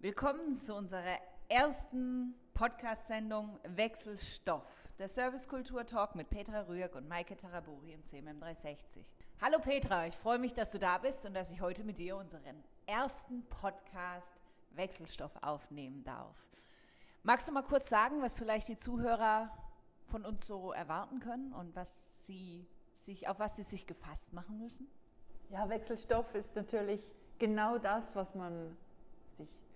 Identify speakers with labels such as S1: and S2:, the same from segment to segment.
S1: Willkommen zu unserer ersten Podcast-Sendung Wechselstoff, der Servicekultur-Talk mit Petra Rührk und Maike Taraburi im CMM 360. Hallo Petra, ich freue mich, dass du da bist und dass ich heute mit dir unseren ersten Podcast Wechselstoff aufnehmen darf. Magst du mal kurz sagen, was vielleicht die Zuhörer von uns so erwarten können und was sie sich, auf was sie sich gefasst machen müssen?
S2: Ja, Wechselstoff ist natürlich genau das, was man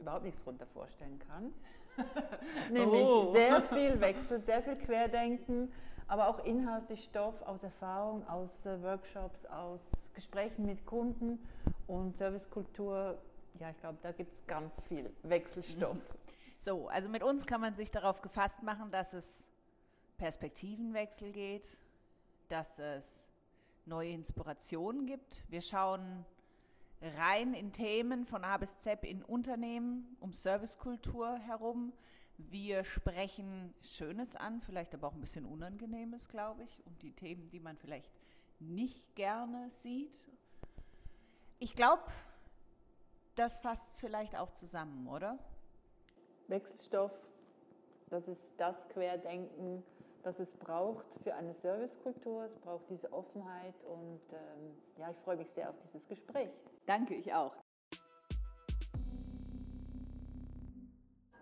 S2: überhaupt nichts darunter vorstellen kann. Nämlich oh. sehr viel Wechsel, sehr viel Querdenken, aber auch inhaltlich Stoff aus Erfahrung, aus äh, Workshops, aus Gesprächen mit Kunden und Servicekultur. Ja, ich glaube, da gibt es ganz viel Wechselstoff.
S1: So, also mit uns kann man sich darauf gefasst machen, dass es Perspektivenwechsel geht, dass es neue Inspirationen gibt. Wir schauen rein in Themen von A bis Z in Unternehmen, um Servicekultur herum. Wir sprechen Schönes an, vielleicht aber auch ein bisschen Unangenehmes, glaube ich, um die Themen, die man vielleicht nicht gerne sieht. Ich glaube, das fasst vielleicht auch zusammen, oder?
S2: Wechselstoff, das ist das Querdenken, das es braucht für eine Servicekultur. Es braucht diese Offenheit und ähm, ja, ich freue mich sehr auf dieses Gespräch.
S1: Danke, ich auch.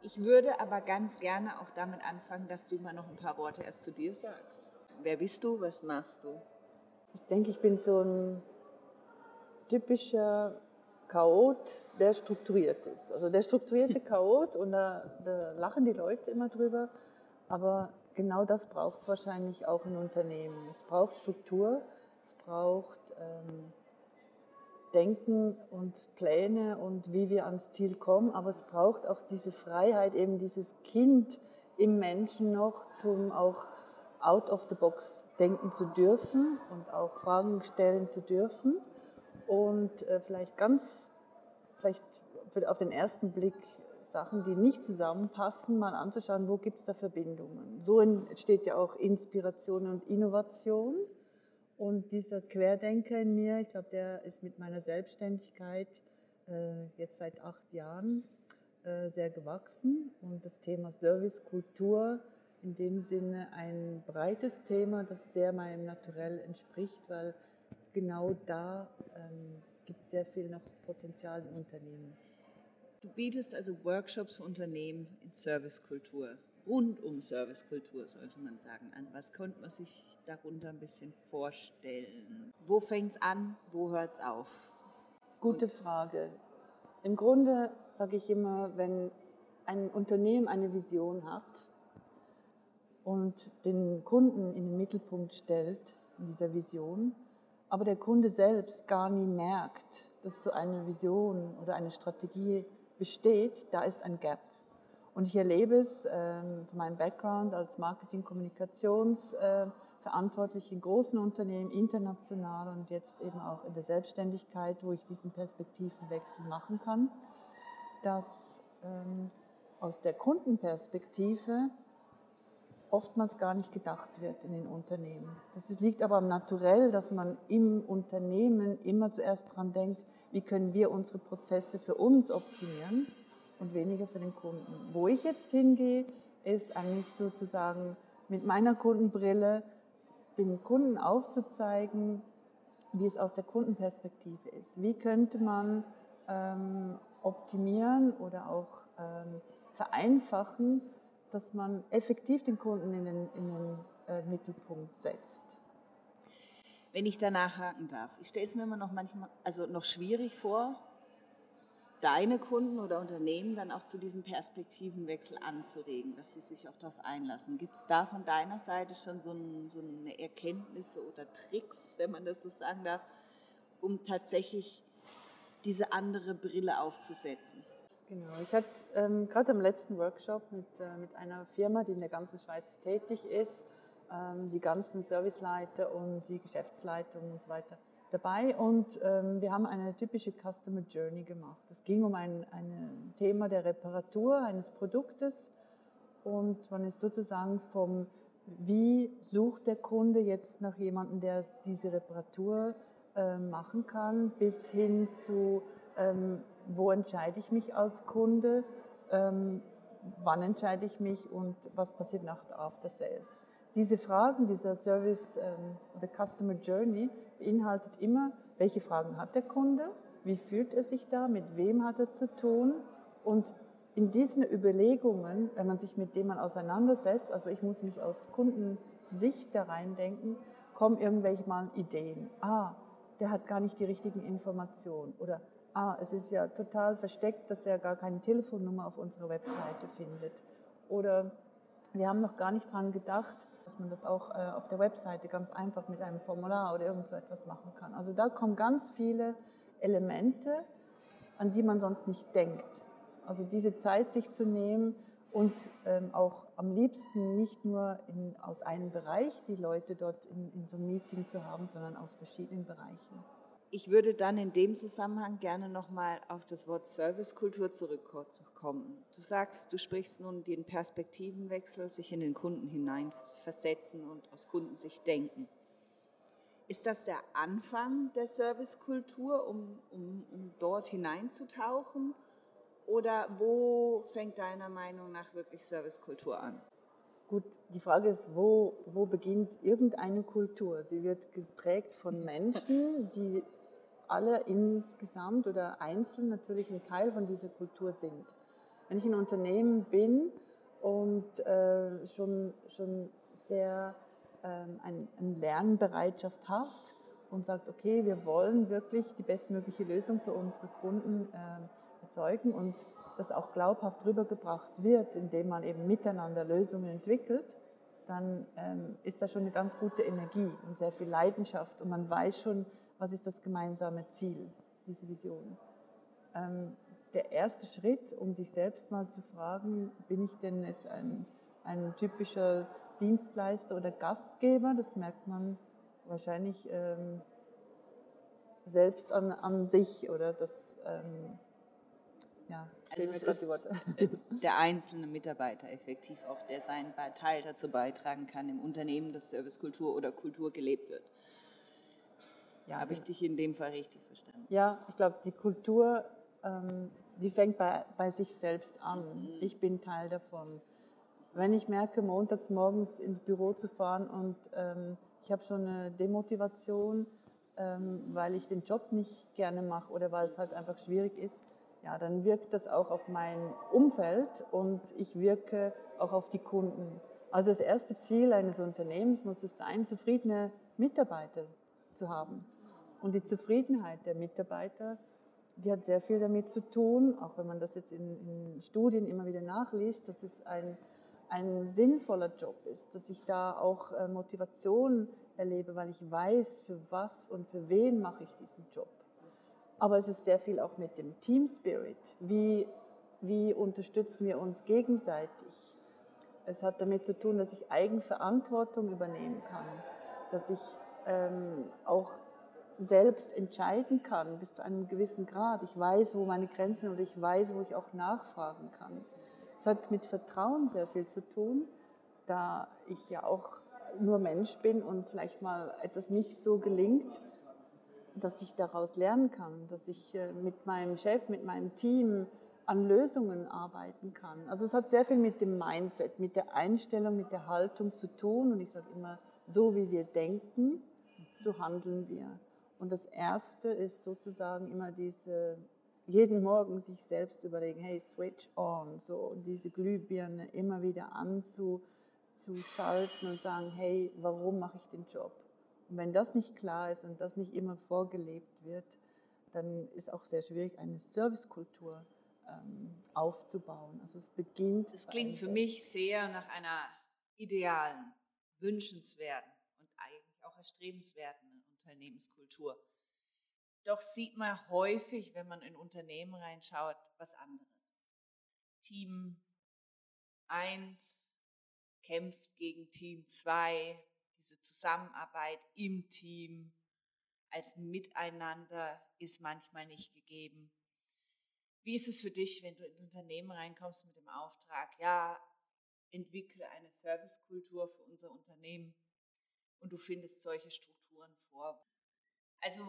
S1: Ich würde aber ganz gerne auch damit anfangen, dass du mal noch ein paar Worte erst zu dir sagst. Wer bist du? Was machst du?
S2: Ich denke, ich bin so ein typischer Chaot, der strukturiert ist. Also der strukturierte Chaot und da, da lachen die Leute immer drüber. Aber genau das braucht es wahrscheinlich auch in Unternehmen. Es braucht Struktur, es braucht ähm, Denken und Pläne und wie wir ans Ziel kommen, aber es braucht auch diese Freiheit, eben dieses Kind im Menschen noch zum auch out of the box denken zu dürfen und auch Fragen stellen zu dürfen und äh, vielleicht ganz, vielleicht auf den ersten Blick Sachen, die nicht zusammenpassen, mal anzuschauen, wo gibt es da Verbindungen. So entsteht ja auch Inspiration und Innovation. Und dieser Querdenker in mir, ich glaube, der ist mit meiner Selbstständigkeit äh, jetzt seit acht Jahren äh, sehr gewachsen. Und das Thema Servicekultur in dem Sinne ein breites Thema, das sehr meinem Naturell entspricht, weil genau da ähm, gibt es sehr viel noch Potenzial im Unternehmen.
S1: Du bietest also Workshops für Unternehmen in Servicekultur, rund um Servicekultur sollte man sagen, an. Was könnte man sich darunter ein bisschen vorstellen? Wo fängt es an, wo hört es auf?
S2: Gute Frage. Im Grunde sage ich immer, wenn ein Unternehmen eine Vision hat und den Kunden in den Mittelpunkt stellt, in dieser Vision, aber der Kunde selbst gar nie merkt, dass so eine Vision oder eine Strategie besteht, da ist ein Gap. Und ich erlebe es ähm, von meinem Background als Marketing-Kommunikationsverantwortliche in großen Unternehmen, international und jetzt eben auch in der Selbstständigkeit, wo ich diesen Perspektivenwechsel machen kann, dass ähm, aus der Kundenperspektive oftmals gar nicht gedacht wird in den Unternehmen. Das liegt aber am Naturell, dass man im Unternehmen immer zuerst daran denkt, wie können wir unsere Prozesse für uns optimieren und weniger für den Kunden. Wo ich jetzt hingehe, ist eigentlich sozusagen mit meiner Kundenbrille dem Kunden aufzuzeigen, wie es aus der Kundenperspektive ist. Wie könnte man ähm, optimieren oder auch ähm, vereinfachen, dass man effektiv den Kunden in den, in den äh, Mittelpunkt setzt.
S1: Wenn ich da nachhaken darf, ich stelle es mir immer noch manchmal, also noch schwierig vor, deine Kunden oder Unternehmen dann auch zu diesem Perspektivenwechsel anzuregen, dass sie sich auch darauf einlassen. Gibt es da von deiner Seite schon so, ein, so eine Erkenntnisse oder Tricks, wenn man das so sagen darf, um tatsächlich diese andere Brille aufzusetzen?
S2: Genau, ich hatte ähm, gerade im letzten Workshop mit, äh, mit einer Firma, die in der ganzen Schweiz tätig ist, ähm, die ganzen Serviceleiter und die Geschäftsleitungen und so weiter dabei. Und ähm, wir haben eine typische Customer Journey gemacht. Es ging um ein, ein Thema der Reparatur eines Produktes. Und man ist sozusagen vom, wie sucht der Kunde jetzt nach jemandem, der diese Reparatur äh, machen kann, bis hin zu, ähm, wo entscheide ich mich als Kunde, ähm, wann entscheide ich mich und was passiert nach After Sales. Diese Fragen, dieser Service ähm, oder Customer Journey beinhaltet immer, welche Fragen hat der Kunde, wie fühlt er sich da, mit wem hat er zu tun? Und in diesen Überlegungen, wenn man sich mit dem man auseinandersetzt, also ich muss mich aus Kundensicht da reindenken, kommen irgendwelche mal Ideen. Ah, der hat gar nicht die richtigen Informationen. Oder ah, es ist ja total versteckt, dass er gar keine Telefonnummer auf unserer Webseite findet. Oder wir haben noch gar nicht dran gedacht, dass man das auch äh, auf der Webseite ganz einfach mit einem Formular oder irgend so etwas machen kann. Also da kommen ganz viele Elemente, an die man sonst nicht denkt. Also diese Zeit sich zu nehmen und ähm, auch am liebsten nicht nur in, aus einem Bereich die Leute dort in, in so einem Meeting zu haben, sondern aus verschiedenen Bereichen.
S1: Ich würde dann in dem Zusammenhang gerne nochmal auf das Wort Servicekultur zurückkommen. Du sagst, du sprichst nun den Perspektivenwechsel, sich in den Kunden hineinversetzen und aus Kundensicht denken. Ist das der Anfang der Servicekultur, um, um, um dort hineinzutauchen? Oder wo fängt deiner Meinung nach wirklich Servicekultur an?
S2: Gut, die Frage ist, wo, wo beginnt irgendeine Kultur? Sie wird geprägt von Menschen, die alle insgesamt oder einzeln natürlich ein Teil von dieser Kultur sind. Wenn ich ein Unternehmen bin und äh, schon, schon sehr ähm, eine ein Lernbereitschaft hat und sagt, okay, wir wollen wirklich die bestmögliche Lösung für unsere Kunden äh, erzeugen und das auch glaubhaft rübergebracht wird, indem man eben miteinander Lösungen entwickelt, dann ähm, ist da schon eine ganz gute Energie und sehr viel Leidenschaft und man weiß schon, was ist das gemeinsame Ziel, diese Vision. Ähm, der erste Schritt, um sich selbst mal zu fragen, bin ich denn jetzt ein, ein typischer Dienstleister oder Gastgeber, das merkt man wahrscheinlich ähm, selbst an, an sich oder das, ähm,
S1: ja, also es ist der einzelne Mitarbeiter effektiv auch, der seinen Teil dazu beitragen kann im Unternehmen, dass Servicekultur oder Kultur gelebt wird. Ja, Habe ich dich in dem Fall richtig verstanden?
S2: Ja, ich glaube, die Kultur, ähm, die fängt bei, bei sich selbst an. Mhm. Ich bin Teil davon. Wenn ich merke, montags morgens ins Büro zu fahren und ähm, ich habe schon eine Demotivation, ähm, weil ich den Job nicht gerne mache oder weil es halt einfach schwierig ist, ja, dann wirkt das auch auf mein Umfeld und ich wirke auch auf die Kunden. Also das erste Ziel eines Unternehmens muss es sein, zufriedene Mitarbeiter zu haben. Und die Zufriedenheit der Mitarbeiter, die hat sehr viel damit zu tun, auch wenn man das jetzt in, in Studien immer wieder nachliest, dass es ein, ein sinnvoller Job ist, dass ich da auch äh, Motivation erlebe, weil ich weiß, für was und für wen mache ich diesen Job. Aber es ist sehr viel auch mit dem Team Spirit. Wie, wie unterstützen wir uns gegenseitig? Es hat damit zu tun, dass ich Eigenverantwortung übernehmen kann, dass ich ähm, auch selbst entscheiden kann bis zu einem gewissen Grad. Ich weiß, wo meine Grenzen sind und ich weiß, wo ich auch nachfragen kann. Es hat mit Vertrauen sehr viel zu tun, da ich ja auch nur Mensch bin und vielleicht mal etwas nicht so gelingt, dass ich daraus lernen kann, dass ich äh, mit meinem Chef, mit meinem Team an Lösungen arbeiten kann. Also es hat sehr viel mit dem Mindset, mit der Einstellung, mit der Haltung zu tun. Und ich sage immer, so wie wir denken, so handeln wir. Und das Erste ist sozusagen immer diese, jeden Morgen sich selbst überlegen, hey, switch on, so diese Glühbirne immer wieder anzuschalten und sagen, hey, warum mache ich den Job? Und wenn das nicht klar ist und das nicht immer vorgelebt wird, dann ist auch sehr schwierig, eine Servicekultur ähm, aufzubauen. Also es beginnt.
S1: Es klingt für mich sehr nach einer idealen, wünschenswerten und eigentlich auch erstrebenswerten Unternehmenskultur. Doch sieht man häufig, wenn man in Unternehmen reinschaut, was anderes. Team 1 kämpft gegen Team 2, diese Zusammenarbeit im Team als Miteinander ist manchmal nicht gegeben. Wie ist es für dich, wenn du in Unternehmen reinkommst mit dem Auftrag, ja, entwickle eine Servicekultur für unser Unternehmen und du findest solche Strukturen vor. Also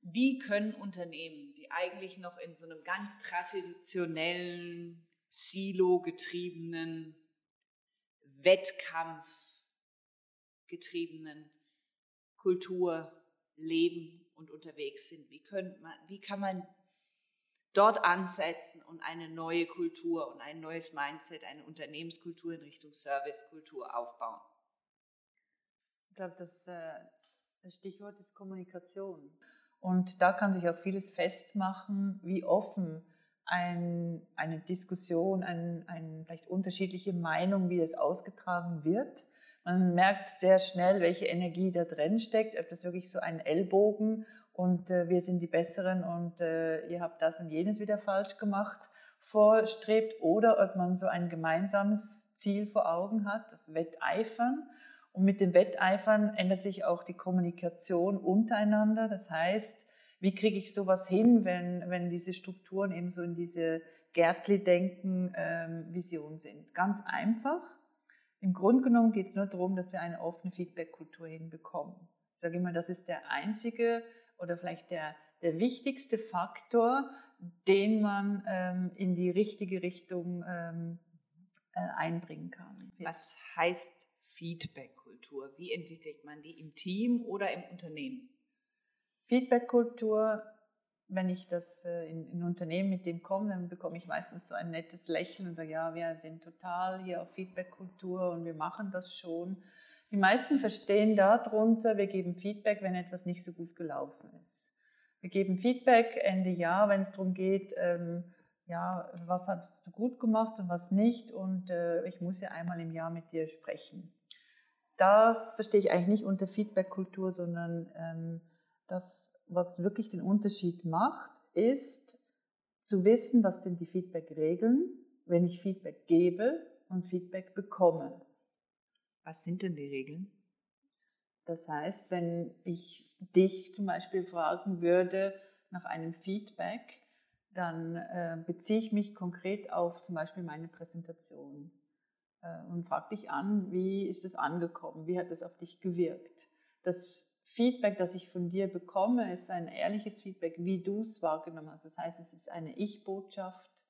S1: wie können Unternehmen die eigentlich noch in so einem ganz traditionellen, silo-getriebenen, Wettkampf getriebenen Kultur leben und unterwegs sind. Wie, man, wie kann man dort ansetzen und eine neue Kultur und ein neues Mindset, eine Unternehmenskultur in Richtung Servicekultur aufbauen?
S2: Ich glaube, das, äh, das Stichwort ist Kommunikation. Und da kann sich auch vieles festmachen, wie offen ein, eine Diskussion, ein, ein, vielleicht unterschiedliche Meinung, wie es ausgetragen wird. Man merkt sehr schnell, welche Energie da drin steckt, ob das wirklich so ein Ellbogen und äh, wir sind die Besseren und äh, ihr habt das und jenes wieder falsch gemacht vorstrebt oder ob man so ein gemeinsames Ziel vor Augen hat, das Wetteifern. Und mit dem Wetteifern ändert sich auch die Kommunikation untereinander. Das heißt, wie kriege ich sowas hin, wenn, wenn diese Strukturen eben so in diese Gärtli-Denken-Vision ähm, sind? Ganz einfach. Im Grunde genommen geht es nur darum, dass wir eine offene Feedback-Kultur hinbekommen. Ich sage immer, das ist der einzige oder vielleicht der, der wichtigste Faktor, den man ähm, in die richtige Richtung ähm, äh, einbringen kann.
S1: Was heißt Feedback-Kultur? Wie entwickelt man die im Team oder im Unternehmen?
S2: Feedback-Kultur, wenn ich das äh, in, in Unternehmen mit dem komme, dann bekomme ich meistens so ein nettes Lächeln und sage, ja, wir sind total hier auf Feedback-Kultur und wir machen das schon. Die meisten verstehen darunter, wir geben Feedback, wenn etwas nicht so gut gelaufen ist. Wir geben Feedback Ende Jahr, wenn es darum geht, ähm, ja, was hast du gut gemacht und was nicht und äh, ich muss ja einmal im Jahr mit dir sprechen. Das verstehe ich eigentlich nicht unter Feedback-Kultur, sondern ähm, das, was wirklich den Unterschied macht, ist zu wissen, was sind die Feedback-Regeln, wenn ich Feedback gebe und Feedback bekomme.
S1: Was sind denn die Regeln?
S2: Das heißt, wenn ich dich zum Beispiel fragen würde nach einem Feedback, dann äh, beziehe ich mich konkret auf zum Beispiel meine Präsentation und frage dich an, wie ist es angekommen, wie hat es auf dich gewirkt. Das Feedback, das ich von dir bekomme, ist ein ehrliches Feedback, wie du es wahrgenommen hast. Das heißt, es ist eine Ich-Botschaft.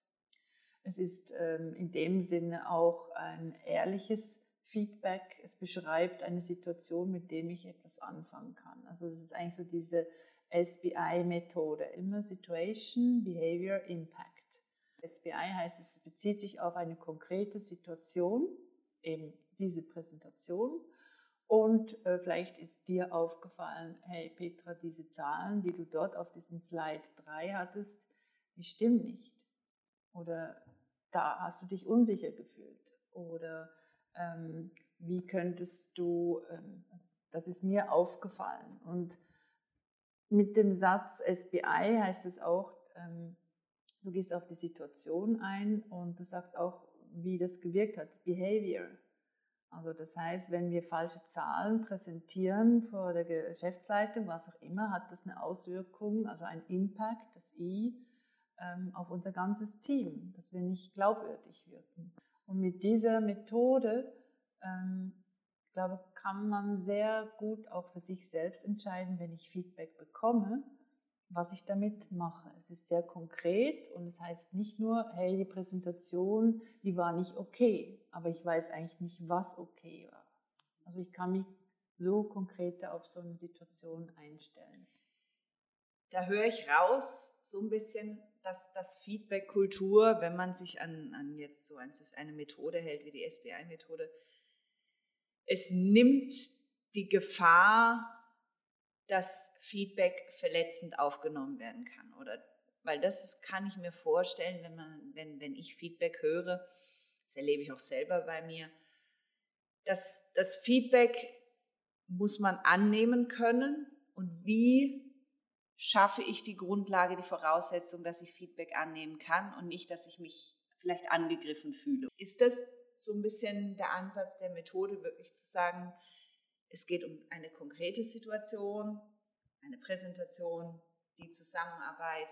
S2: Es ist ähm, in dem Sinne auch ein ehrliches Feedback, es beschreibt eine Situation, mit dem ich etwas anfangen kann. Also es ist eigentlich so diese SBI-Methode, immer Situation, Behavior, Impact. SBI heißt, es bezieht sich auf eine konkrete Situation, eben diese Präsentation. Und äh, vielleicht ist dir aufgefallen, hey Petra, diese Zahlen, die du dort auf diesem Slide 3 hattest, die stimmen nicht. Oder da hast du dich unsicher gefühlt. Oder ähm, wie könntest du, ähm, das ist mir aufgefallen. Und mit dem Satz SBI heißt es auch, ähm, du gehst auf die Situation ein und du sagst auch, wie das gewirkt hat, Behavior. Also das heißt, wenn wir falsche Zahlen präsentieren vor der Geschäftsleitung, was auch immer, hat das eine Auswirkung, also ein Impact, das I, ähm, auf unser ganzes Team, dass wir nicht glaubwürdig wirken. Und mit dieser Methode, ähm, ich glaube, kann man sehr gut auch für sich selbst entscheiden, wenn ich Feedback bekomme, was ich damit mache. Es ist sehr konkret und es heißt nicht nur, hey, die Präsentation, die war nicht okay, aber ich weiß eigentlich nicht, was okay war. Also ich kann mich so konkret auf so eine Situation einstellen.
S1: Da höre ich raus, so ein bisschen, dass das Feedback-Kultur, wenn man sich an, an jetzt so eine Methode hält wie die SBI-Methode, es nimmt die Gefahr, dass Feedback verletzend aufgenommen werden kann. Oder weil das ist, kann ich mir vorstellen, wenn man, wenn, wenn ich Feedback höre, das erlebe ich auch selber bei mir, dass das Feedback muss man annehmen können und wie schaffe ich die Grundlage, die Voraussetzung, dass ich Feedback annehmen kann und nicht, dass ich mich vielleicht angegriffen fühle. Ist das so ein bisschen der Ansatz der Methode, wirklich zu sagen, es geht um eine konkrete Situation, eine Präsentation, die Zusammenarbeit,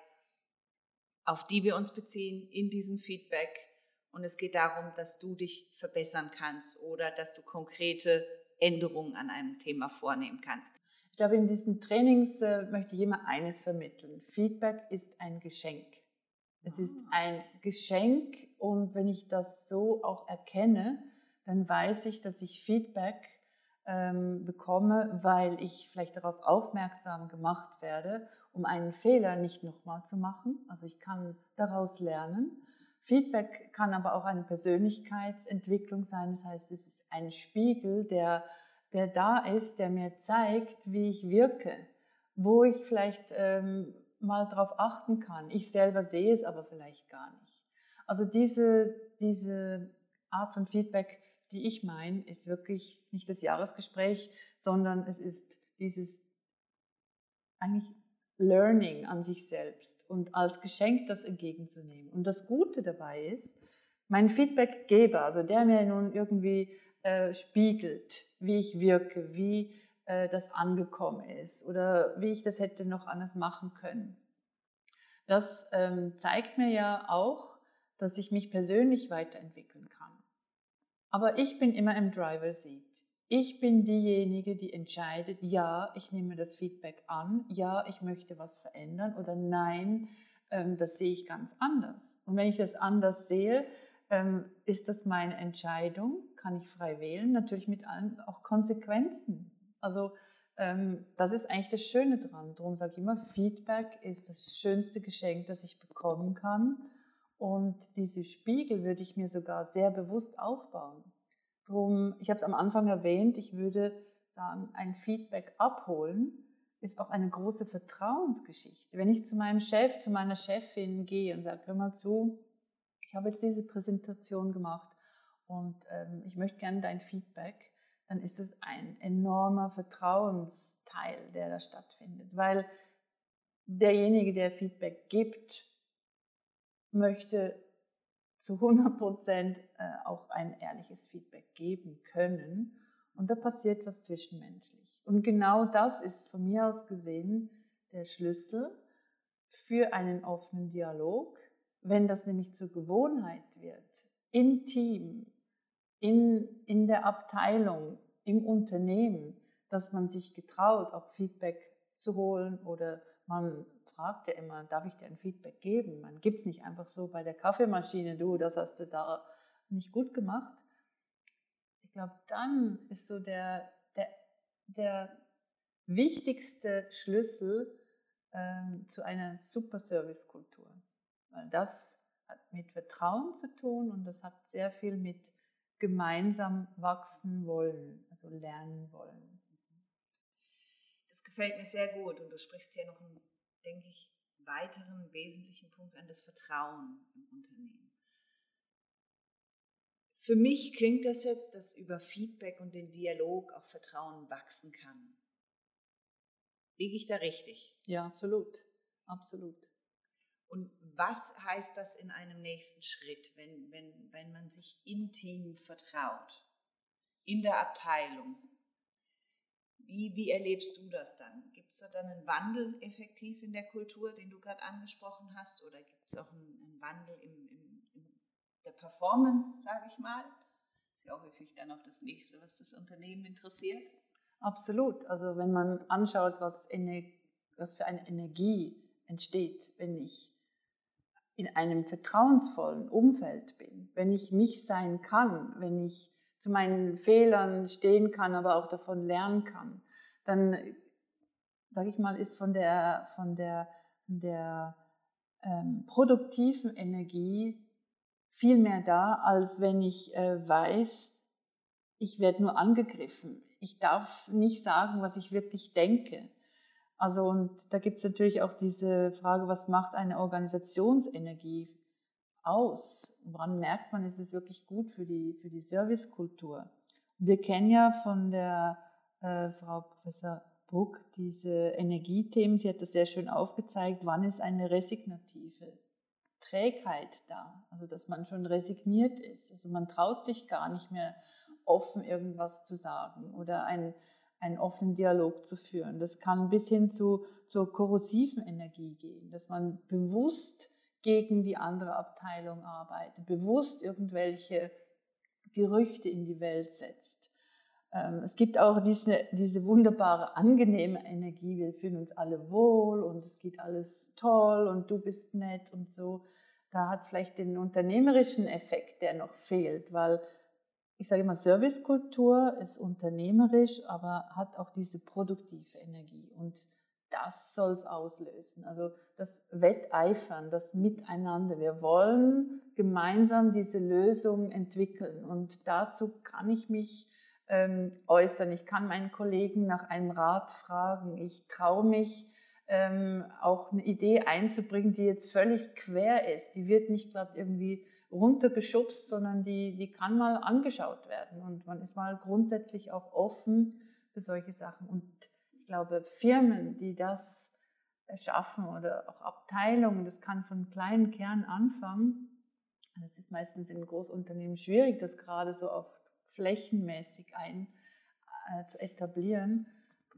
S1: auf die wir uns beziehen in diesem Feedback. Und es geht darum, dass du dich verbessern kannst oder dass du konkrete Änderungen an einem Thema vornehmen kannst.
S2: Ich glaube, in diesen Trainings äh, möchte ich immer eines vermitteln. Feedback ist ein Geschenk. Es ist ah. ein Geschenk und wenn ich das so auch erkenne, dann weiß ich, dass ich Feedback ähm, bekomme, weil ich vielleicht darauf aufmerksam gemacht werde, um einen Fehler nicht nochmal zu machen. Also ich kann daraus lernen. Feedback kann aber auch eine Persönlichkeitsentwicklung sein. Das heißt, es ist ein Spiegel, der, der da ist, der mir zeigt, wie ich wirke, wo ich vielleicht ähm, mal darauf achten kann. Ich selber sehe es aber vielleicht gar nicht. Also diese, diese Art von Feedback, die ich meine, ist wirklich nicht das Jahresgespräch, sondern es ist dieses eigentlich Learning an sich selbst und als Geschenk das entgegenzunehmen. Und das Gute dabei ist, mein Feedbackgeber, also der mir nun irgendwie äh, spiegelt, wie ich wirke, wie äh, das angekommen ist oder wie ich das hätte noch anders machen können. Das ähm, zeigt mir ja auch, dass ich mich persönlich weiterentwickeln kann. Aber ich bin immer im Driver Seat. Ich bin diejenige, die entscheidet, ja, ich nehme das Feedback an, ja, ich möchte was verändern oder nein, ähm, das sehe ich ganz anders. Und wenn ich das anders sehe, ähm, ist das meine Entscheidung, kann ich frei wählen, natürlich mit allen auch Konsequenzen. Also ähm, das ist eigentlich das Schöne dran. Darum sage ich immer, Feedback ist das schönste Geschenk, das ich bekommen kann. Und diese Spiegel würde ich mir sogar sehr bewusst aufbauen. Drum, ich habe es am Anfang erwähnt, ich würde sagen, ein Feedback abholen ist auch eine große Vertrauensgeschichte. Wenn ich zu meinem Chef, zu meiner Chefin gehe und sage, hör mal zu, ich habe jetzt diese Präsentation gemacht und ähm, ich möchte gerne dein Feedback, dann ist es ein enormer Vertrauensteil, der da stattfindet, weil derjenige, der Feedback gibt, möchte zu 100 Prozent äh, auch ein ehrliches Feedback geben können. Und da passiert was zwischenmenschlich. Und genau das ist von mir aus gesehen der Schlüssel für einen offenen Dialog. Wenn das nämlich zur Gewohnheit wird, im Team, in, in der Abteilung, im Unternehmen, dass man sich getraut, auch Feedback zu holen oder man fragt ja immer, darf ich dir ein Feedback geben? Man gibt es nicht einfach so bei der Kaffeemaschine, du, das hast du da nicht gut gemacht. Ich glaube, dann ist so der, der, der wichtigste Schlüssel ähm, zu einer super Servicekultur. Weil das hat mit Vertrauen zu tun und das hat sehr viel mit gemeinsam wachsen wollen, also lernen wollen.
S1: Das gefällt mir sehr gut und du sprichst hier noch einen denke ich, weiteren wesentlichen Punkt an das Vertrauen im Unternehmen. Für mich klingt das jetzt, dass über Feedback und den Dialog auch Vertrauen wachsen kann. Liege ich da richtig?
S2: Ja, absolut. Absolut.
S1: Und was heißt das in einem nächsten Schritt, wenn, wenn, wenn man sich im Team vertraut, in der Abteilung, wie, wie erlebst du das dann? Gibt es da dann einen Wandel effektiv in der Kultur, den du gerade angesprochen hast? Oder gibt es auch einen, einen Wandel im, im, in der Performance, sage ich mal? Das ist ja auch häufig dann auch das Nächste, was das Unternehmen interessiert.
S2: Absolut. Also wenn man anschaut, was, was für eine Energie entsteht, wenn ich in einem vertrauensvollen Umfeld bin, wenn ich mich sein kann, wenn ich zu meinen Fehlern stehen kann, aber auch davon lernen kann, dann, sage ich mal, ist von der, von der, von der ähm, produktiven Energie viel mehr da, als wenn ich äh, weiß, ich werde nur angegriffen. Ich darf nicht sagen, was ich wirklich denke. Also und da gibt es natürlich auch diese Frage, was macht eine Organisationsenergie aus? Woran merkt man, ist es wirklich gut für die, für die Servicekultur? Wir kennen ja von der äh, Frau Professor Bruck diese Energiethemen, sie hat das sehr schön aufgezeigt, wann ist eine resignative Trägheit da, also dass man schon resigniert ist, also man traut sich gar nicht mehr offen irgendwas zu sagen oder einen, einen offenen Dialog zu führen. Das kann bis hin zu zur korrosiven Energie gehen, dass man bewusst gegen die andere Abteilung arbeitet, bewusst irgendwelche Gerüchte in die Welt setzt. Ähm, es gibt auch diese, diese wunderbare, angenehme Energie. Wir fühlen uns alle wohl und es geht alles toll und du bist nett und so. Da hat es vielleicht den unternehmerischen Effekt, der noch fehlt, weil ich sage immer, Servicekultur ist unternehmerisch, aber hat auch diese produktive Energie. Und das soll es auslösen. Also das Wetteifern, das Miteinander. Wir wollen gemeinsam diese Lösung entwickeln. Und dazu kann ich mich ähm, äußern. Ich kann meinen Kollegen nach einem Rat fragen. Ich traue mich, ähm, auch eine Idee einzubringen, die jetzt völlig quer ist. Die wird nicht gerade irgendwie runtergeschubst, sondern die, die kann mal angeschaut werden. Und man ist mal grundsätzlich auch offen für solche Sachen. Und glaube, Firmen, die das schaffen oder auch Abteilungen, das kann von kleinen Kern anfangen. Das ist meistens in Großunternehmen schwierig, das gerade so auch flächenmäßig ein, äh, zu etablieren.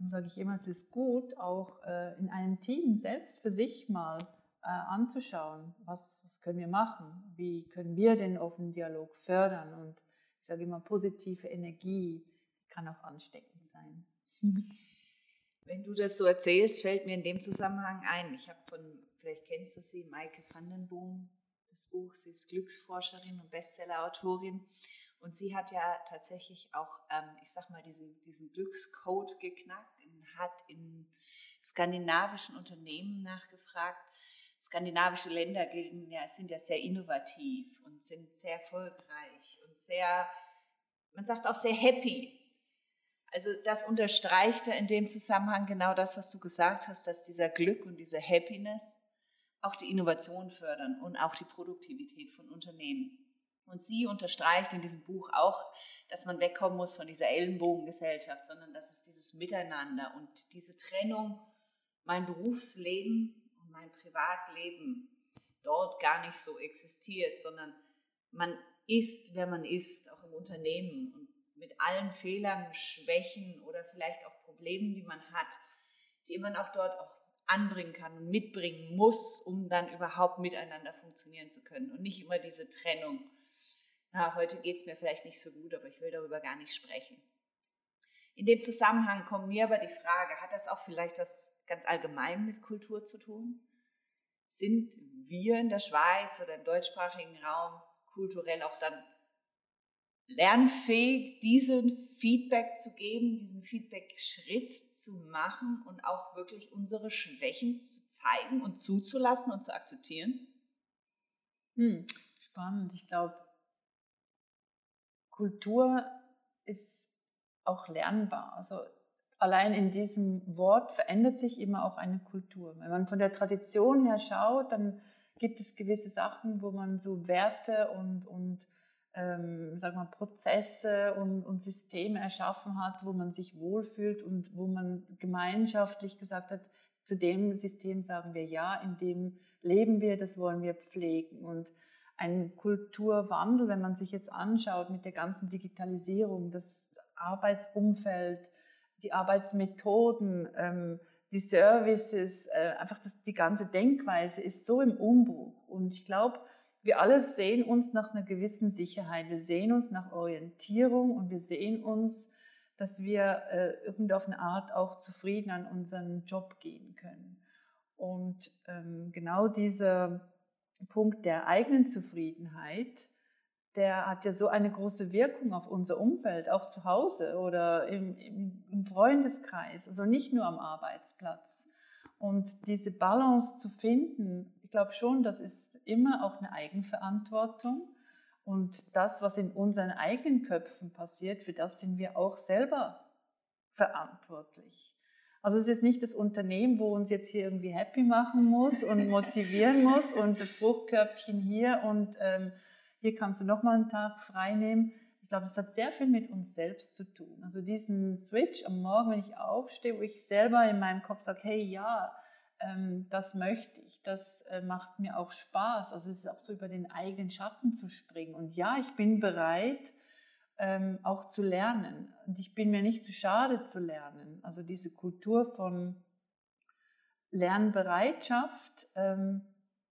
S2: Und sage ich immer, es ist gut, auch äh, in einem Team selbst für sich mal äh, anzuschauen, was, was können wir machen, wie können wir den offenen Dialog fördern. Und ich sage immer, positive Energie kann auch ansteckend sein.
S1: Wenn du das so erzählst, fällt mir in dem Zusammenhang ein, ich habe von, vielleicht kennst du sie, Maike Vandenboom, das Buch, sie ist Glücksforscherin und Bestsellerautorin. Und sie hat ja tatsächlich auch, ähm, ich sag mal, diesen, diesen Glückscode geknackt und hat in skandinavischen Unternehmen nachgefragt. Skandinavische Länder gelten ja, sind ja sehr innovativ und sind sehr erfolgreich und sehr, man sagt auch sehr happy. Also das unterstreicht ja in dem Zusammenhang genau das, was du gesagt hast, dass dieser Glück und diese Happiness auch die Innovation fördern und auch die Produktivität von Unternehmen. Und sie unterstreicht in diesem Buch auch, dass man wegkommen muss von dieser Ellenbogengesellschaft, sondern dass es dieses Miteinander und diese Trennung, mein Berufsleben und mein Privatleben dort gar nicht so existiert, sondern man ist, wer man ist, auch im Unternehmen mit allen Fehlern, Schwächen oder vielleicht auch Problemen, die man hat, die man auch dort auch anbringen kann und mitbringen muss, um dann überhaupt miteinander funktionieren zu können und nicht immer diese Trennung. Na, heute geht es mir vielleicht nicht so gut, aber ich will darüber gar nicht sprechen. In dem Zusammenhang kommt mir aber die Frage, hat das auch vielleicht was ganz allgemein mit Kultur zu tun? Sind wir in der Schweiz oder im deutschsprachigen Raum kulturell auch dann lernfähig, diesen Feedback zu geben, diesen Feedback-Schritt zu machen und auch wirklich unsere Schwächen zu zeigen und zuzulassen und zu akzeptieren?
S2: Hm, spannend. Ich glaube, Kultur ist auch lernbar. Also allein in diesem Wort verändert sich immer auch eine Kultur. Wenn man von der Tradition her schaut, dann gibt es gewisse Sachen, wo man so Werte und, und ähm, sagen wir, Prozesse und, und Systeme erschaffen hat, wo man sich wohlfühlt und wo man gemeinschaftlich gesagt hat, zu dem System sagen wir ja, in dem leben wir, das wollen wir pflegen. Und ein Kulturwandel, wenn man sich jetzt anschaut mit der ganzen Digitalisierung, das Arbeitsumfeld, die Arbeitsmethoden, ähm, die Services, äh, einfach das, die ganze Denkweise ist so im Umbruch. Und ich glaube, wir alle sehen uns nach einer gewissen Sicherheit, wir sehen uns nach Orientierung und wir sehen uns, dass wir äh, irgendwie auf eine Art auch zufrieden an unseren Job gehen können. Und ähm, genau dieser Punkt der eigenen Zufriedenheit, der hat ja so eine große Wirkung auf unser Umfeld, auch zu Hause oder im, im, im Freundeskreis, also nicht nur am Arbeitsplatz. Und diese Balance zu finden, glaube schon, das ist immer auch eine Eigenverantwortung. Und das, was in unseren eigenen Köpfen passiert, für das sind wir auch selber verantwortlich. Also es ist nicht das Unternehmen, wo uns jetzt hier irgendwie happy machen muss und motivieren muss und das Fruchtköpfchen hier und ähm, hier kannst du nochmal einen Tag frei nehmen. Ich glaube, es hat sehr viel mit uns selbst zu tun. Also diesen Switch am Morgen, wenn ich aufstehe, wo ich selber in meinem Kopf sage, hey ja, ähm, das möchte ich, das äh, macht mir auch Spaß. Also es ist auch so über den eigenen Schatten zu springen. Und ja, ich bin bereit, ähm, auch zu lernen. Und ich bin mir nicht zu schade zu lernen. Also diese Kultur von Lernbereitschaft, ähm,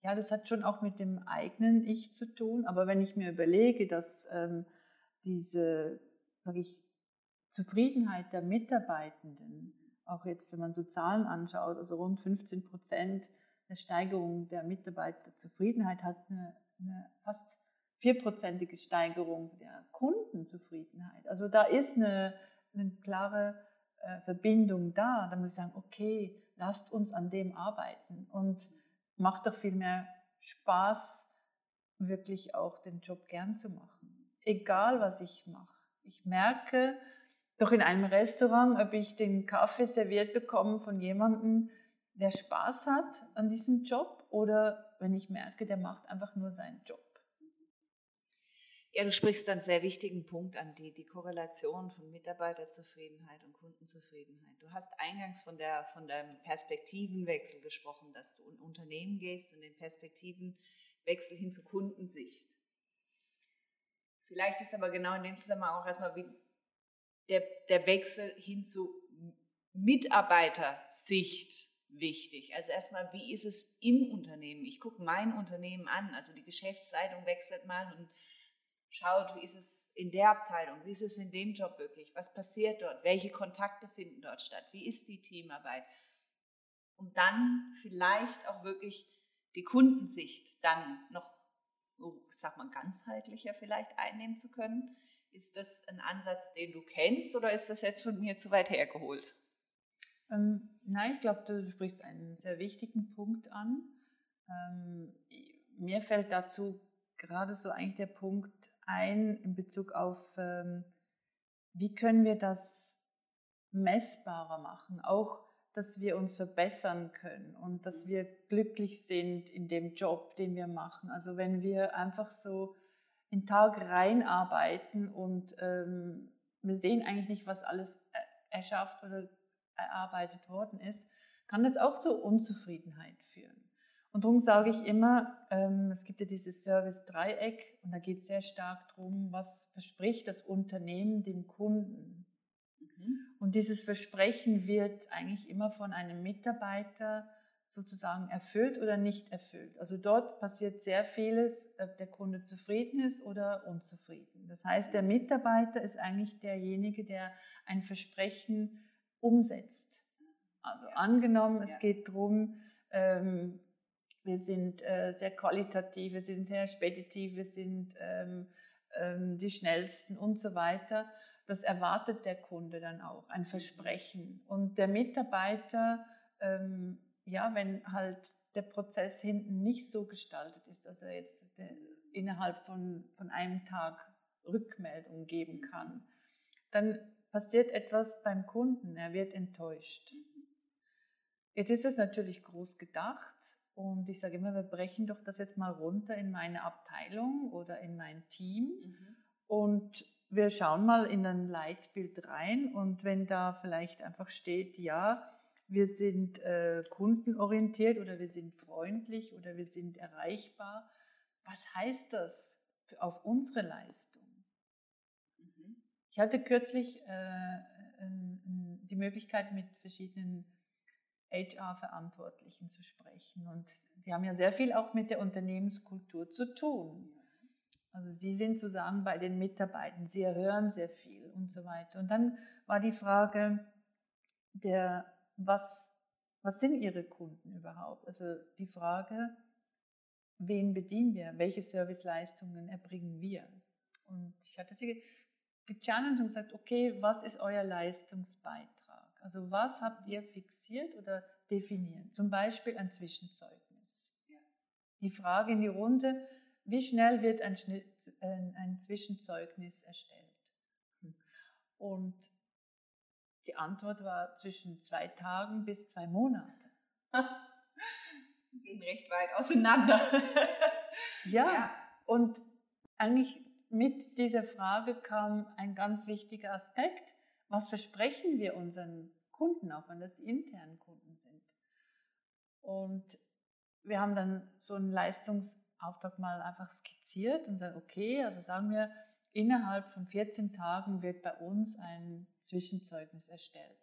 S2: ja, das hat schon auch mit dem eigenen Ich zu tun. Aber wenn ich mir überlege, dass diese, sage ich, Zufriedenheit der Mitarbeitenden, auch jetzt, wenn man so Zahlen anschaut, also rund 15 Prozent der Steigerung der Mitarbeiterzufriedenheit hat eine, eine fast vierprozentige Steigerung der Kundenzufriedenheit. Also da ist eine, eine klare äh, Verbindung da. Da muss ich sagen, okay, lasst uns an dem arbeiten und macht doch viel mehr Spaß, wirklich auch den Job gern zu machen. Egal, was ich mache. Ich merke doch in einem Restaurant, ob ich den Kaffee serviert bekomme von jemandem, der Spaß hat an diesem Job oder wenn ich merke, der macht einfach nur seinen Job.
S1: Ja, du sprichst einen sehr wichtigen Punkt an, die, die Korrelation von Mitarbeiterzufriedenheit und Kundenzufriedenheit. Du hast eingangs von, der, von deinem Perspektivenwechsel gesprochen, dass du in Unternehmen gehst und den Perspektivenwechsel hin zur Kundensicht. Vielleicht ist aber genau in dem Zusammenhang auch erstmal der, der Wechsel hin zu Mitarbeitersicht wichtig. Also erstmal, wie ist es im Unternehmen? Ich gucke mein Unternehmen an, also die Geschäftsleitung wechselt mal und schaut, wie ist es in der Abteilung, wie ist es in dem Job wirklich, was passiert dort, welche Kontakte finden dort statt, wie ist die Teamarbeit. Und dann vielleicht auch wirklich die Kundensicht dann noch, ich sag mal, ganzheitlicher vielleicht einnehmen zu können. Ist das ein Ansatz, den du kennst oder ist das jetzt von mir zu weit hergeholt?
S2: Ähm, nein, ich glaube, du sprichst einen sehr wichtigen Punkt an. Ähm, mir fällt dazu gerade so eigentlich der Punkt ein in Bezug auf, ähm, wie können wir das messbarer machen, auch dass wir uns verbessern können und dass wir glücklich sind in dem Job, den wir machen. Also wenn wir einfach so in Tag reinarbeiten und ähm, wir sehen eigentlich nicht, was alles erschafft oder erarbeitet worden ist, kann das auch zu Unzufriedenheit führen. Und darum sage ich immer, ähm, es gibt ja dieses Service-Dreieck und da geht es sehr stark darum, was verspricht das Unternehmen dem Kunden. Mhm. Und dieses Versprechen wird eigentlich immer von einem Mitarbeiter sozusagen erfüllt oder nicht erfüllt. Also dort passiert sehr vieles, ob der Kunde zufrieden ist oder unzufrieden. Das heißt, der Mitarbeiter ist eigentlich derjenige, der ein Versprechen umsetzt. Also angenommen, es geht darum, ähm, wir sind äh, sehr qualitativ, wir sind sehr speditiv, wir sind ähm, ähm, die schnellsten und so weiter. Das erwartet der Kunde dann auch, ein Versprechen. Und der Mitarbeiter, ähm, ja, wenn halt der Prozess hinten nicht so gestaltet ist, dass er jetzt de, innerhalb von, von einem Tag Rückmeldung geben kann, dann passiert etwas beim Kunden, er wird enttäuscht. Jetzt ist es natürlich groß gedacht, und ich sage immer, wir brechen doch das jetzt mal runter in meine Abteilung oder in mein Team. Mhm. Und wir schauen mal in ein Leitbild rein. Und wenn da vielleicht einfach steht, ja, wir sind äh, kundenorientiert oder wir sind freundlich oder wir sind erreichbar, was heißt das auf unsere Leistung? Mhm. Ich hatte kürzlich äh, die Möglichkeit, mit verschiedenen HR-Verantwortlichen zu sprechen. Und die haben ja sehr viel auch mit der Unternehmenskultur zu tun. Also sie sind sozusagen bei den Mitarbeitern, sie hören sehr viel und so weiter. Und dann war die Frage, der, was, was sind Ihre Kunden überhaupt? Also die Frage, wen bedienen wir? Welche Serviceleistungen erbringen wir? Und ich hatte sie gechallenged und gesagt, okay, was ist euer Leistungsbeitrag? Also was habt ihr fixiert oder definiert? Zum Beispiel ein Zwischenzeugnis. Ja. Die Frage in die Runde, wie schnell wird ein, Schnitt, äh, ein Zwischenzeugnis erstellt? Und die Antwort war zwischen zwei Tagen bis zwei Monate.
S1: Gehen recht weit auseinander.
S2: ja, ja, und eigentlich mit dieser Frage kam ein ganz wichtiger Aspekt, was versprechen wir unseren Kunden, auch wenn das die internen Kunden sind. Und wir haben dann so einen Leistungsauftrag mal einfach skizziert und sagen, okay, also sagen wir, innerhalb von 14 Tagen wird bei uns ein Zwischenzeugnis erstellt.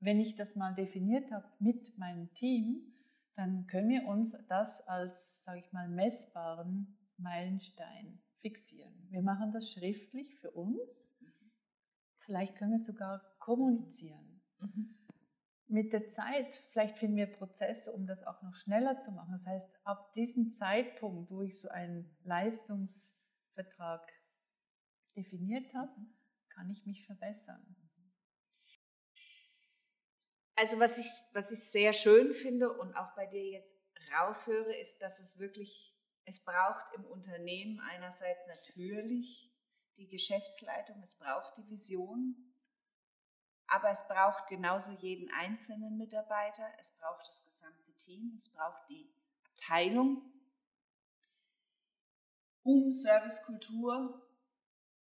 S2: Wenn ich das mal definiert habe mit meinem Team, dann können wir uns das als, sage ich mal, messbaren Meilenstein fixieren. Wir machen das schriftlich für uns vielleicht können wir sogar kommunizieren. Mhm. Mit der Zeit, vielleicht finden wir Prozesse, um das auch noch schneller zu machen. Das heißt, ab diesem Zeitpunkt, wo ich so einen Leistungsvertrag definiert habe, kann ich mich verbessern.
S1: Also was ich, was ich sehr schön finde und auch bei dir jetzt raushöre, ist, dass es wirklich, es braucht im Unternehmen einerseits natürlich die Geschäftsleitung, es braucht die Vision, aber es braucht genauso jeden einzelnen Mitarbeiter, es braucht das gesamte Team, es braucht die Abteilung, um Servicekultur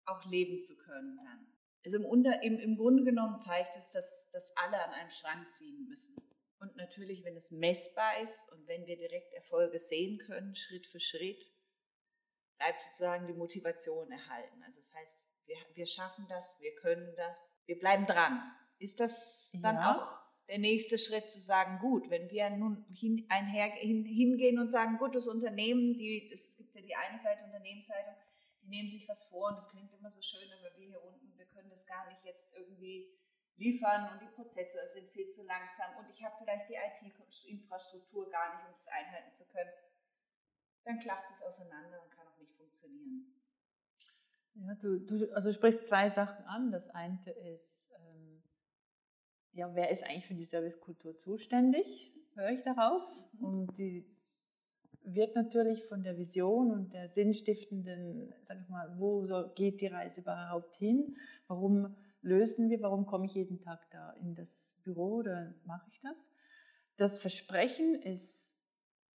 S1: auch leben zu können dann. Also im, Unter, im, im Grunde genommen zeigt es, dass, dass alle an einen Strang ziehen müssen. Und natürlich, wenn es messbar ist und wenn wir direkt Erfolge sehen können, Schritt für Schritt, bleibt sozusagen die Motivation erhalten. Also das heißt, wir, wir schaffen das, wir können das, wir bleiben dran. Ist das dann ja. auch der nächste Schritt zu sagen, gut, wenn wir nun hin, einher, hin, hingehen und sagen, gut, das Unternehmen, die, es gibt ja die eine Seite, Unternehmensseite, die nehmen sich was vor und das klingt immer so schön, aber wir hier unten, können das gar nicht jetzt irgendwie liefern und die Prozesse sind viel zu langsam und ich habe vielleicht die IT-Infrastruktur gar nicht, um das einhalten zu können, dann klafft es auseinander und kann auch nicht funktionieren.
S2: Ja, du, du also sprichst zwei Sachen an. Das eine ist, ähm, ja, wer ist eigentlich für die Servicekultur zuständig? Höre ich daraus? Mhm. Und die wird natürlich von der Vision und der sinnstiftenden, sag ich mal, wo geht die Reise überhaupt hin? Warum lösen wir? Warum komme ich jeden Tag da in das Büro oder mache ich das? Das Versprechen ist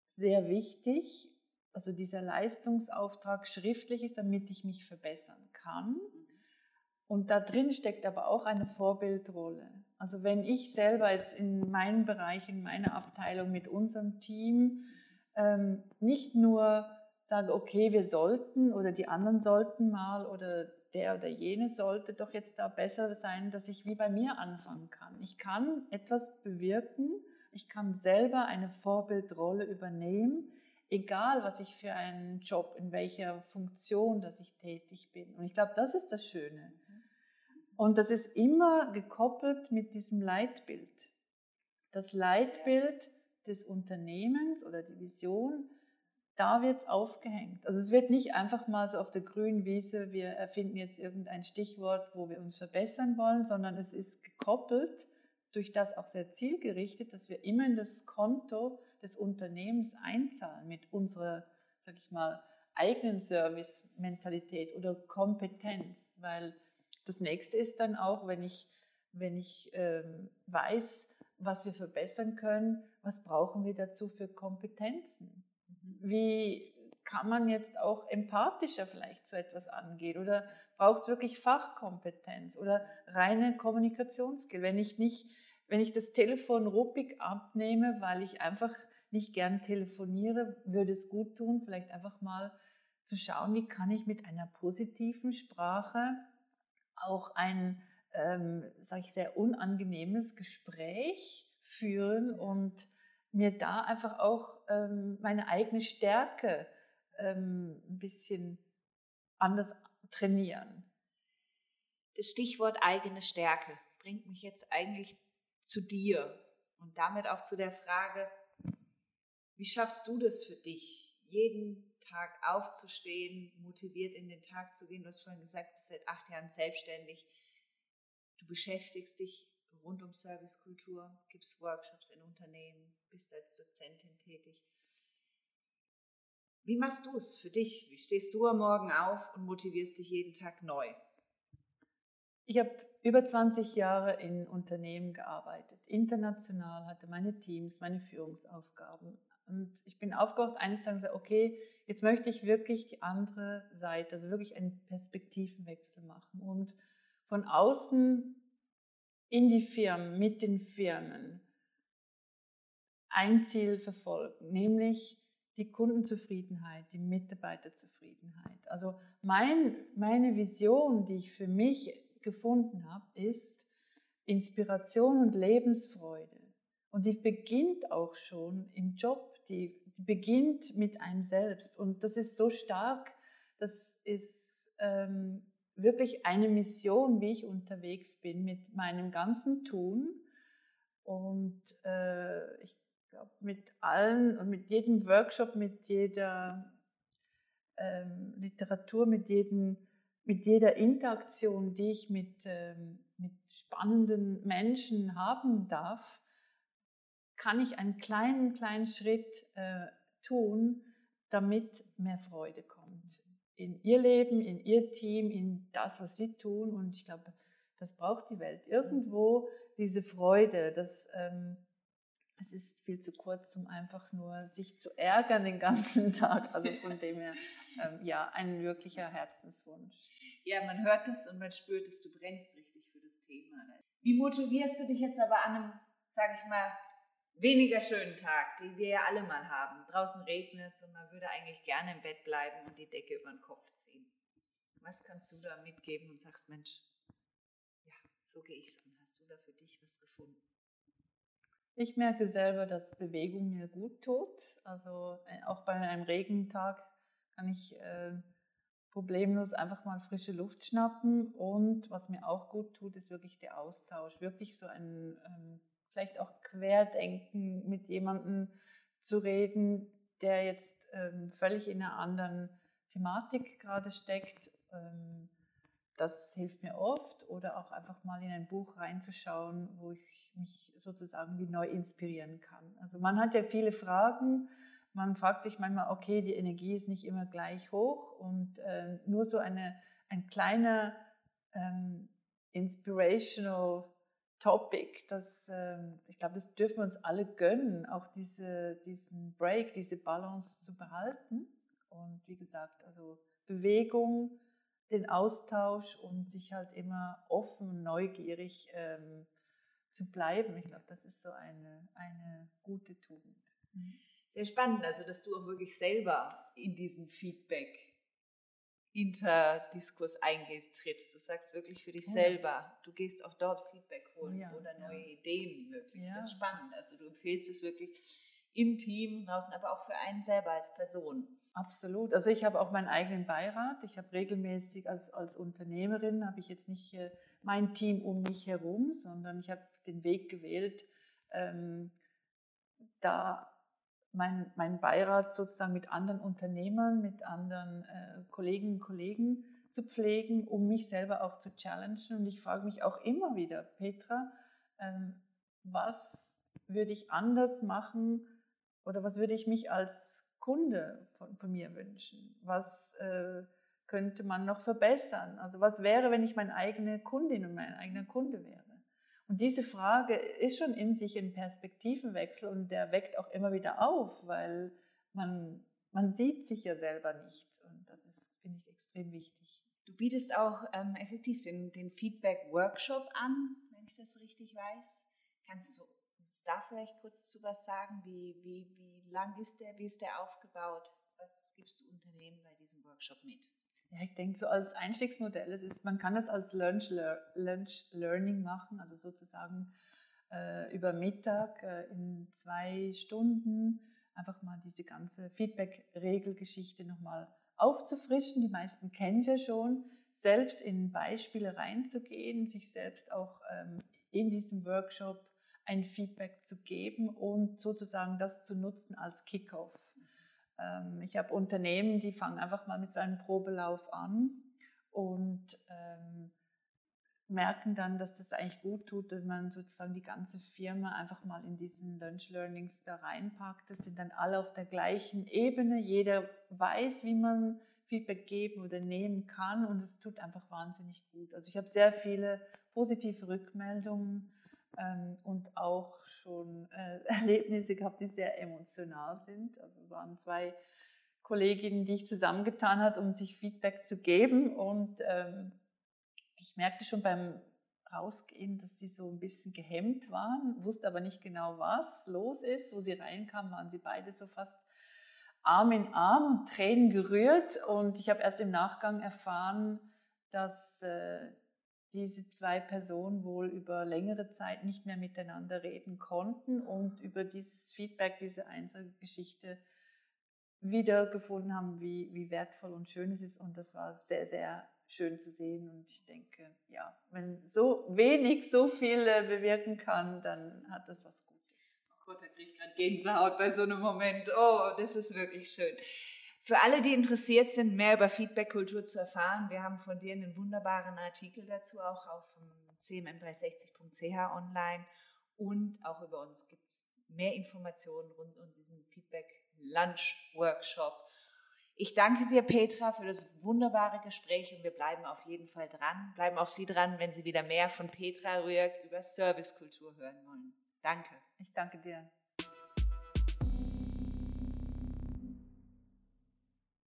S2: sehr wichtig, also dieser Leistungsauftrag schriftlich ist, damit ich mich verbessern kann. Und da drin steckt aber auch eine Vorbildrolle. Also wenn ich selber jetzt in meinem Bereich, in meiner Abteilung mit unserem Team ähm, nicht nur sage, okay, wir sollten oder die anderen sollten mal oder der oder jene sollte doch jetzt da besser sein, dass ich wie bei mir anfangen kann. Ich kann etwas bewirken, ich kann selber eine Vorbildrolle übernehmen, egal was ich für einen Job, in welcher Funktion, dass ich tätig bin. Und ich glaube, das ist das Schöne. Und das ist immer gekoppelt mit diesem Leitbild. Das Leitbild des Unternehmens oder die Vision, da wird es aufgehängt. Also es wird nicht einfach mal so auf der grünen Wiese, wir erfinden jetzt irgendein Stichwort, wo wir uns verbessern wollen, sondern es ist gekoppelt, durch das auch sehr zielgerichtet, dass wir immer in das Konto des Unternehmens einzahlen mit unserer, sag ich mal, eigenen Service-Mentalität oder Kompetenz, weil das nächste ist dann auch, wenn ich, wenn ich ähm, weiß, was wir verbessern können, was brauchen wir dazu für Kompetenzen? Mhm. Wie kann man jetzt auch empathischer vielleicht so etwas angehen oder braucht es wirklich Fachkompetenz oder reine Kommunikationsskill? Wenn ich nicht, wenn ich das Telefon ruppig abnehme, weil ich einfach nicht gern telefoniere, würde es gut tun, vielleicht einfach mal zu schauen, wie kann ich mit einer positiven Sprache auch ein, ähm, sage ich, sehr unangenehmes Gespräch führen und mir da einfach auch ähm, meine eigene Stärke ähm, ein bisschen anders trainieren.
S1: Das Stichwort eigene Stärke bringt mich jetzt eigentlich zu dir und damit auch zu der Frage, wie schaffst du das für dich, jeden Tag aufzustehen, motiviert in den Tag zu gehen? Du hast vorhin gesagt, du bist seit acht Jahren selbstständig. Du beschäftigst dich rund um Servicekultur, gibst Workshops in Unternehmen, bist als Dozentin tätig. Wie machst du es für dich? Wie stehst du am Morgen auf und motivierst dich jeden Tag neu?
S2: Ich habe über 20 Jahre in Unternehmen gearbeitet, international, hatte meine Teams, meine Führungsaufgaben. Und ich bin aufgewacht eines Tages okay, jetzt möchte ich wirklich die andere Seite, also wirklich einen Perspektivenwechsel machen und von außen in die Firmen, mit den Firmen ein Ziel verfolgen, nämlich die Kundenzufriedenheit, die Mitarbeiterzufriedenheit. Also mein, meine Vision, die ich für mich gefunden habe, ist Inspiration und Lebensfreude. Und die beginnt auch schon im Job, die, die beginnt mit einem selbst. Und das ist so stark, das ist ähm, wirklich eine Mission, wie ich unterwegs bin mit meinem ganzen Tun. Und äh, ich glaube, mit allen und mit jedem Workshop, mit jeder ähm, Literatur, mit, jedem, mit jeder Interaktion, die ich mit, ähm, mit spannenden Menschen haben darf, kann ich einen kleinen, kleinen Schritt äh, tun, damit mehr Freude kommt. In ihr Leben, in ihr Team, in das, was sie tun. Und ich glaube, das braucht die Welt. Irgendwo diese Freude, das, ähm, es ist viel zu kurz, um einfach nur sich zu ärgern den ganzen Tag. Also von dem her, ähm, ja, ein wirklicher Herzenswunsch.
S1: Ja, man hört das und man spürt dass du brennst richtig für das Thema. Wie motivierst du dich jetzt aber an einem, sag ich mal, weniger schönen Tag, den wir ja alle mal haben. Draußen regnet es und man würde eigentlich gerne im Bett bleiben und die Decke über den Kopf ziehen. Was kannst du da mitgeben und sagst, Mensch, ja, so gehe ich es an. Hast du da für dich was gefunden?
S2: Ich merke selber, dass Bewegung mir gut tut. Also äh, auch bei einem Regentag kann ich äh, problemlos einfach mal frische Luft schnappen. Und was mir auch gut tut, ist wirklich der Austausch. Wirklich so ein ähm, vielleicht auch querdenken, mit jemandem zu reden, der jetzt ähm, völlig in einer anderen Thematik gerade steckt. Ähm, das hilft mir oft. Oder auch einfach mal in ein Buch reinzuschauen, wo ich mich sozusagen wie neu inspirieren kann. Also man hat ja viele Fragen. Man fragt sich manchmal, okay, die Energie ist nicht immer gleich hoch und äh, nur so eine, ein kleiner ähm, inspirational Topic, das, ähm, ich glaube, das dürfen wir uns alle gönnen, auch diese, diesen Break, diese Balance zu behalten. Und wie gesagt, also Bewegung, den Austausch und sich halt immer offen, neugierig ähm, zu bleiben. Ich glaube, das ist so eine, eine gute Tugend.
S1: Mhm. Sehr spannend, also dass du auch wirklich selber in diesen Feedback Interdiskurs eingetrittst. Du sagst wirklich für dich selber, du gehst auch dort Feedback holen ja, oder neue ja. Ideen möglich. Das ist spannend. Also du empfehlst es wirklich im Team draußen, aber auch für einen selber als Person.
S2: Absolut. Also ich habe auch meinen eigenen Beirat. Ich habe regelmäßig als, als Unternehmerin, habe ich jetzt nicht äh, mein Team um mich herum, sondern ich habe den Weg gewählt, ähm, da mein, mein Beirat sozusagen mit anderen Unternehmern, mit anderen äh, Kolleginnen und Kollegen zu pflegen, um mich selber auch zu challengen. Und ich frage mich auch immer wieder, Petra, ähm, was würde ich anders machen oder was würde ich mich als Kunde von, von mir wünschen? Was äh, könnte man noch verbessern? Also was wäre, wenn ich meine eigene Kundin und mein eigener Kunde wäre? Und diese Frage ist schon in sich ein Perspektivenwechsel und der weckt auch immer wieder auf, weil man, man sieht sich ja selber nicht. Und das ist, finde ich, extrem wichtig.
S1: Du bietest auch ähm, effektiv den, den Feedback-Workshop an, wenn ich das richtig weiß. Kannst du uns da vielleicht kurz zu was sagen? Wie, wie, wie lang ist der? Wie ist der aufgebaut? Was gibst du Unternehmen bei diesem Workshop mit?
S2: Ja, ich denke, so als Einstiegsmodell, es ist, man kann das als Lunch, Lunch Learning machen, also sozusagen äh, über Mittag äh, in zwei Stunden einfach mal diese ganze Feedback-Regelgeschichte nochmal aufzufrischen. Die meisten kennen es ja schon, selbst in Beispiele reinzugehen, sich selbst auch ähm, in diesem Workshop ein Feedback zu geben und sozusagen das zu nutzen als Kickoff. Ähm, ich habe Unternehmen, die fangen einfach mal mit so einem Probelauf an und ähm, merken dann, dass das eigentlich gut tut, wenn man sozusagen die ganze Firma einfach mal in diesen Lunch Learnings da reinpackt. Das sind dann alle auf der gleichen Ebene. Jeder weiß, wie man Feedback geben oder nehmen kann und es tut einfach wahnsinnig gut. Also ich habe sehr viele positive Rückmeldungen ähm, und auch schon äh, Erlebnisse gehabt, die sehr emotional sind. Also waren zwei Kolleginnen, die ich zusammengetan hat, um sich Feedback zu geben. Und ähm, ich merkte schon beim Rausgehen, dass sie so ein bisschen gehemmt waren, wusste aber nicht genau, was los ist. Wo sie reinkamen, waren sie beide so fast Arm in Arm Tränen gerührt. Und ich habe erst im Nachgang erfahren, dass äh, diese zwei Personen wohl über längere Zeit nicht mehr miteinander reden konnten und über dieses Feedback, diese Einzelgeschichte wiedergefunden haben, wie, wie wertvoll und schön es ist. Und das war sehr, sehr schön zu sehen. Und ich denke, ja, wenn so wenig so viel bewirken kann, dann hat das was Gutes.
S1: Oh Gott, da kriege ich gerade Gänsehaut bei so einem Moment. Oh, das ist wirklich schön. Für alle, die interessiert sind, mehr über Feedback-Kultur zu erfahren, wir haben von dir einen wunderbaren Artikel dazu auch auf cmm360.ch online und auch über uns gibt es mehr Informationen rund um diesen Feedback-Lunch-Workshop. Ich danke dir, Petra, für das wunderbare Gespräch und wir bleiben auf jeden Fall dran. Bleiben auch Sie dran, wenn Sie wieder mehr von Petra Rührk über Servicekultur hören wollen. Danke.
S2: Ich danke dir.